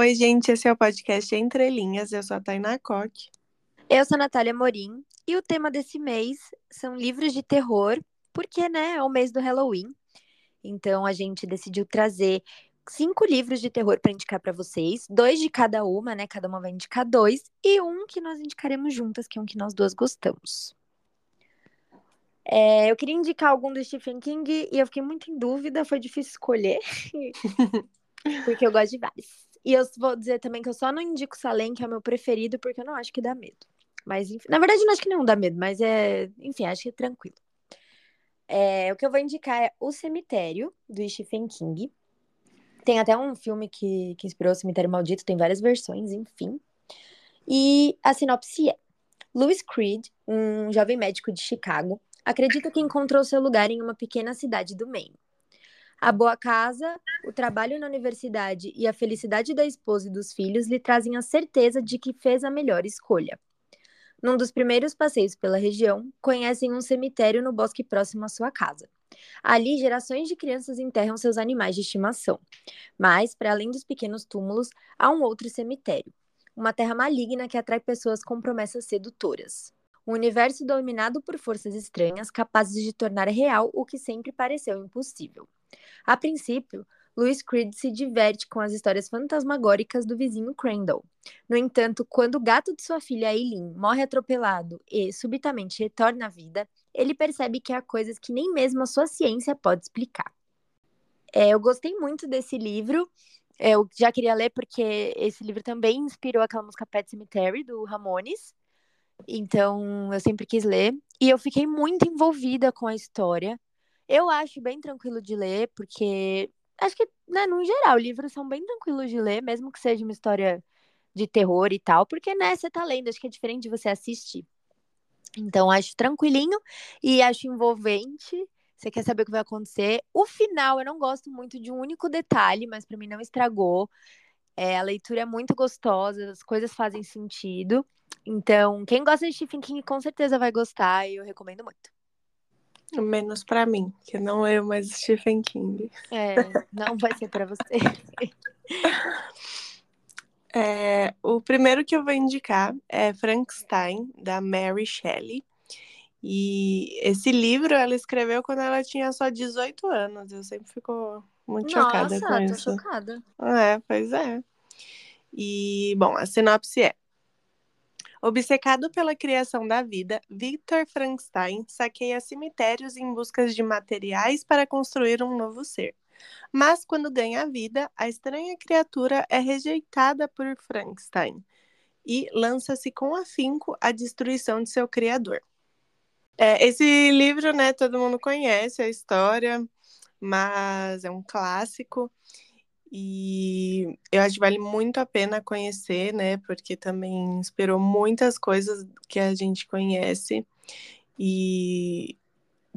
Oi, gente, esse é o podcast Entre Linhas. Eu sou a Tainá Coque. Eu sou a Natália Morim e o tema desse mês são livros de terror, porque, né, é o mês do Halloween. Então a gente decidiu trazer cinco livros de terror para indicar para vocês, dois de cada uma, né? Cada uma vai indicar dois e um que nós indicaremos juntas, que é um que nós duas gostamos. É, eu queria indicar algum do Stephen King e eu fiquei muito em dúvida, foi difícil escolher, porque eu gosto de vários. E eu vou dizer também que eu só não indico Salem, que é o meu preferido, porque eu não acho que dá medo. Mas, enfim, na verdade, não acho que não dá medo, mas é. Enfim, acho que é tranquilo. É, o que eu vou indicar é O Cemitério, do Stephen King. Tem até um filme que, que inspirou o Cemitério Maldito, tem várias versões, enfim. E a sinopse é: Louis Creed, um jovem médico de Chicago, acredita que encontrou seu lugar em uma pequena cidade do Maine. A boa casa, o trabalho na universidade e a felicidade da esposa e dos filhos lhe trazem a certeza de que fez a melhor escolha. Num dos primeiros passeios pela região, conhecem um cemitério no bosque próximo à sua casa. Ali, gerações de crianças enterram seus animais de estimação. Mas, para além dos pequenos túmulos, há um outro cemitério uma terra maligna que atrai pessoas com promessas sedutoras. Um universo dominado por forças estranhas capazes de tornar real o que sempre pareceu impossível. A princípio, Louis Creed se diverte com as histórias fantasmagóricas do vizinho Crandall. No entanto, quando o gato de sua filha Eileen morre atropelado e subitamente retorna à vida, ele percebe que há coisas que nem mesmo a sua ciência pode explicar. É, eu gostei muito desse livro. Eu já queria ler porque esse livro também inspirou aquela música Pet Cemetery do Ramones. Então, eu sempre quis ler e eu fiquei muito envolvida com a história. Eu acho bem tranquilo de ler, porque acho que, né, no geral, livros são bem tranquilos de ler, mesmo que seja uma história de terror e tal, porque, né, você tá lendo, acho que é diferente de você assistir. Então, acho tranquilinho e acho envolvente. Você quer saber o que vai acontecer. O final, eu não gosto muito de um único detalhe, mas para mim não estragou. É, a leitura é muito gostosa, as coisas fazem sentido. Então, quem gosta de Stephen King com certeza vai gostar e eu recomendo muito. Menos para mim, que não é mais Stephen King. É, não vai ser para você. É, o primeiro que eu vou indicar é Frankenstein, da Mary Shelley. E esse livro ela escreveu quando ela tinha só 18 anos. Eu sempre fico muito Nossa, chocada com tô isso. chocada. É, pois é. E, bom, a sinopse é: Obcecado pela criação da vida, Victor Frankenstein saqueia cemitérios em busca de materiais para construir um novo ser. Mas quando ganha a vida, a estranha criatura é rejeitada por Frankenstein e lança-se com afinco à destruição de seu criador. É, esse livro, né, todo mundo conhece a história, mas é um clássico. E eu acho que vale muito a pena conhecer, né? Porque também inspirou muitas coisas que a gente conhece. E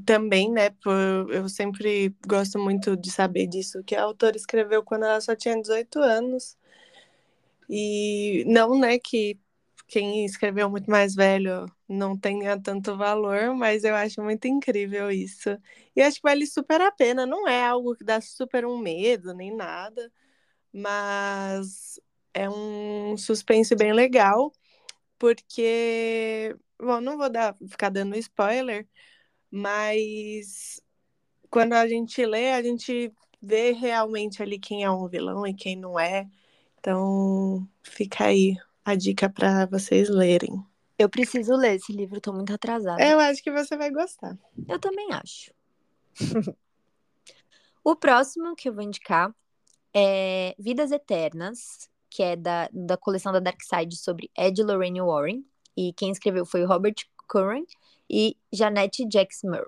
também, né, por, eu sempre gosto muito de saber disso, que a autora escreveu quando ela só tinha 18 anos. E não, né, que quem escreveu muito mais velho não tenha tanto valor, mas eu acho muito incrível isso. E acho que vale super a pena, não é algo que dá super um medo nem nada, mas é um suspense bem legal, porque, bom, não vou dar, ficar dando spoiler, mas quando a gente lê, a gente vê realmente ali quem é um vilão e quem não é. Então, fica aí a dica para vocês lerem. Eu preciso ler esse livro, tô muito atrasada. Eu acho que você vai gostar. Eu também acho. o próximo que eu vou indicar é Vidas Eternas, que é da, da coleção da Dark Side sobre Ed Lorraine Warren. E quem escreveu foi Robert Curran e Janette Murray.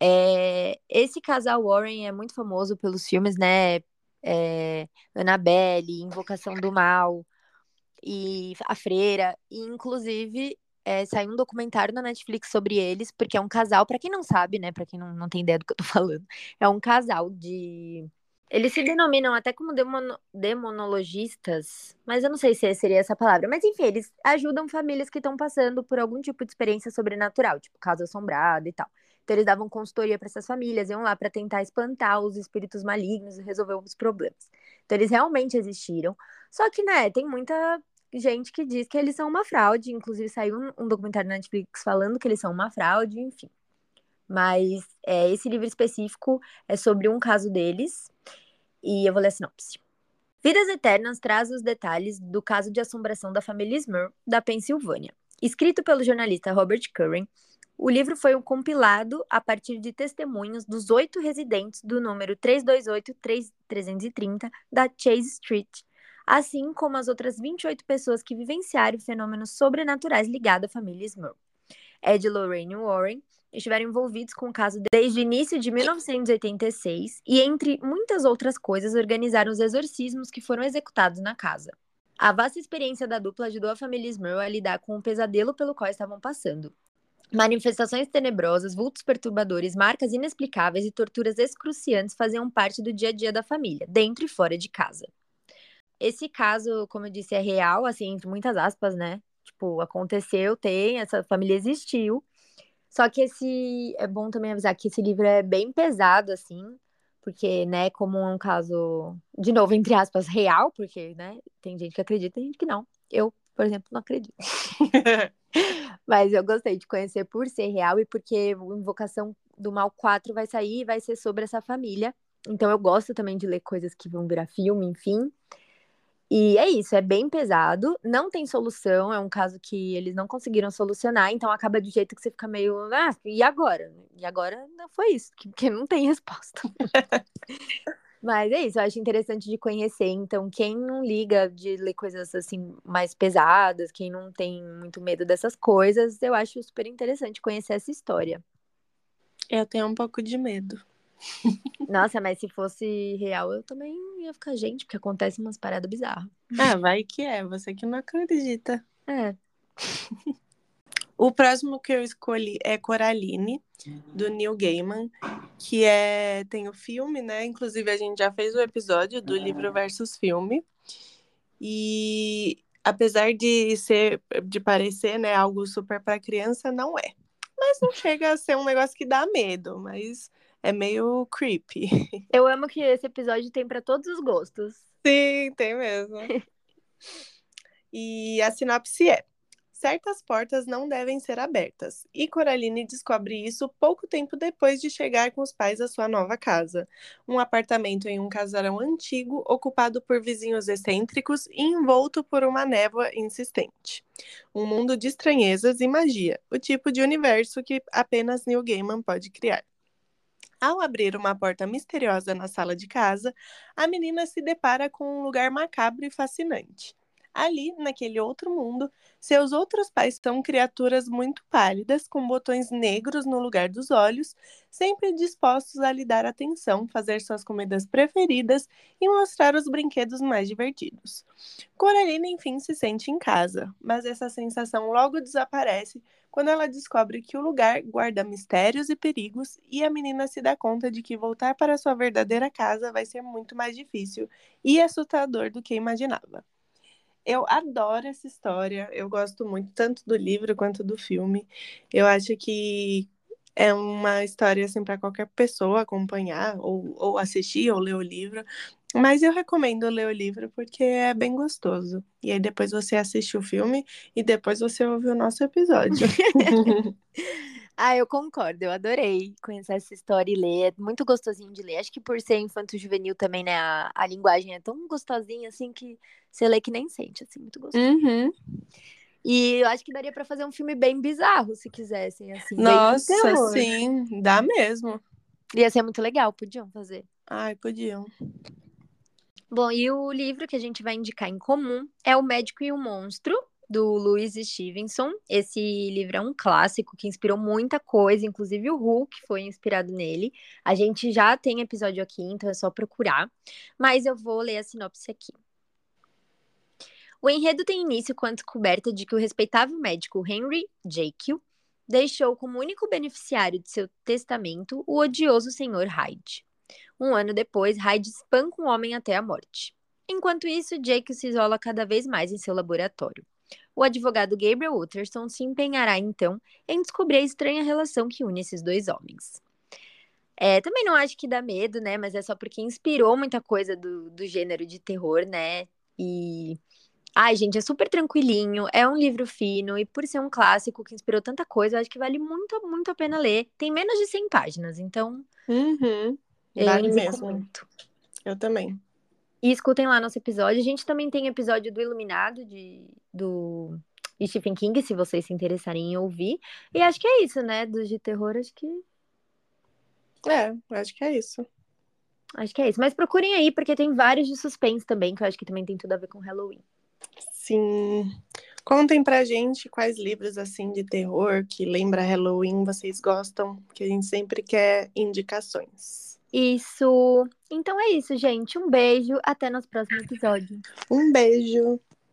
É, esse casal Warren é muito famoso pelos filmes, né? É, Annabelle, Invocação do Mal, e a Freira, e inclusive é, saiu um documentário na Netflix sobre eles, porque é um casal, para quem não sabe, né, para quem não, não tem ideia do que eu tô falando, é um casal de. Eles se denominam até como demono... demonologistas, mas eu não sei se seria essa palavra. Mas enfim, eles ajudam famílias que estão passando por algum tipo de experiência sobrenatural, tipo casa assombrada e tal. Então eles davam consultoria para essas famílias, iam lá para tentar espantar os espíritos malignos e resolver os problemas. Então eles realmente existiram. Só que, né, tem muita gente que diz que eles são uma fraude. Inclusive saiu um, um documentário na Netflix falando que eles são uma fraude, enfim. Mas é, esse livro específico é sobre um caso deles. E eu vou ler a sinopse. Vidas Eternas traz os detalhes do caso de assombração da família Smurf, da Pensilvânia. Escrito pelo jornalista Robert Curran, o livro foi um compilado a partir de testemunhos dos oito residentes do número 328-330 da Chase Street, assim como as outras 28 pessoas que vivenciaram fenômenos sobrenaturais ligados à família Smurf. Ed e Lorraine Warren estiveram envolvidos com o caso desde o início de 1986 e, entre muitas outras coisas, organizaram os exorcismos que foram executados na casa. A vasta experiência da dupla ajudou a família Smurl a lidar com o pesadelo pelo qual estavam passando. Manifestações tenebrosas, vultos perturbadores, marcas inexplicáveis e torturas excruciantes faziam parte do dia a dia da família, dentro e fora de casa. Esse caso, como eu disse, é real, assim, entre muitas aspas, né? Tipo, aconteceu, tem, essa família existiu. Só que esse é bom também avisar que esse livro é bem pesado, assim, porque, né, como é um caso, de novo, entre aspas, real, porque, né, tem gente que acredita e gente que não. Eu, por exemplo, não acredito. Mas eu gostei de conhecer por ser real e porque o Invocação do Mal 4 vai sair e vai ser sobre essa família. Então eu gosto também de ler coisas que vão virar filme, enfim. E é isso, é bem pesado, não tem solução, é um caso que eles não conseguiram solucionar, então acaba de jeito que você fica meio, ah, e agora? E agora não foi isso, porque não tem resposta. Mas é isso, eu acho interessante de conhecer. Então, quem não liga de ler coisas assim mais pesadas, quem não tem muito medo dessas coisas, eu acho super interessante conhecer essa história. Eu tenho um pouco de medo. Nossa, mas se fosse real, eu também ia ficar, gente, porque acontece umas paradas bizarras. Ah, vai que é, você que não acredita. É. O próximo que eu escolhi é Coraline, do Neil Gaiman, que é tem o filme, né? Inclusive a gente já fez o episódio do livro versus filme. E apesar de ser de parecer, né, algo super para criança, não é. Mas não chega a ser um negócio que dá medo, mas é meio creepy. Eu amo que esse episódio tem para todos os gostos. Sim, tem mesmo. e a sinopse é: certas portas não devem ser abertas. E Coraline descobre isso pouco tempo depois de chegar com os pais à sua nova casa. Um apartamento em um casarão antigo, ocupado por vizinhos excêntricos e envolto por uma névoa insistente. Um mundo de estranhezas e magia, o tipo de universo que apenas Neil Gaiman pode criar. Ao abrir uma porta misteriosa na sala de casa, a menina se depara com um lugar macabro e fascinante. Ali, naquele outro mundo, seus outros pais são criaturas muito pálidas, com botões negros no lugar dos olhos, sempre dispostos a lhe dar atenção, fazer suas comidas preferidas e mostrar os brinquedos mais divertidos. Coraline, enfim, se sente em casa, mas essa sensação logo desaparece quando ela descobre que o lugar guarda mistérios e perigos e a menina se dá conta de que voltar para sua verdadeira casa vai ser muito mais difícil e assustador do que imaginava. Eu adoro essa história, eu gosto muito tanto do livro quanto do filme. Eu acho que é uma história assim para qualquer pessoa acompanhar ou, ou assistir ou ler o livro, mas eu recomendo ler o livro porque é bem gostoso. E aí depois você assiste o filme e depois você ouve o nosso episódio. ah, eu concordo. Eu adorei conhecer essa história e ler. É muito gostosinho de ler. Acho que por ser infanto-juvenil também, né? A, a linguagem é tão gostosinha assim que você lê que nem sente, assim, muito gostoso. Uhum. E eu acho que daria para fazer um filme bem bizarro, se quisessem, assim. Nossa, sim, dá mesmo. Ia ser muito legal, podiam fazer. Ai, podiam. Bom, e o livro que a gente vai indicar em comum é O Médico e o Monstro, do Louis Stevenson. Esse livro é um clássico que inspirou muita coisa, inclusive o Hulk foi inspirado nele. A gente já tem episódio aqui, então é só procurar. Mas eu vou ler a sinopse aqui. O enredo tem início com a descoberta de que o respeitável médico Henry Jekyll deixou como único beneficiário de seu testamento o odioso Sr. Hyde. Um ano depois, Hyde espanca um homem até a morte. Enquanto isso, Jake se isola cada vez mais em seu laboratório. O advogado Gabriel Utterson se empenhará então em descobrir a estranha relação que une esses dois homens. É, também não acho que dá medo, né? Mas é só porque inspirou muita coisa do, do gênero de terror, né? E. Ai, gente, é super tranquilinho, é um livro fino, e por ser um clássico que inspirou tanta coisa, eu acho que vale muito, muito a pena ler. Tem menos de 100 páginas, então. Uhum. Vale mesmo. Muito. Eu também. E escutem lá nosso episódio. A gente também tem episódio do Iluminado, de, do Stephen King, se vocês se interessarem em ouvir. E acho que é isso, né? Dos de terror, acho que. É, acho que é isso. Acho que é isso. Mas procurem aí, porque tem vários de suspense também, que eu acho que também tem tudo a ver com Halloween. Sim. Contem pra gente quais livros assim de terror que lembra Halloween vocês gostam, que a gente sempre quer indicações. Isso. Então é isso, gente. Um beijo. Até nosso próximo episódio. Um beijo.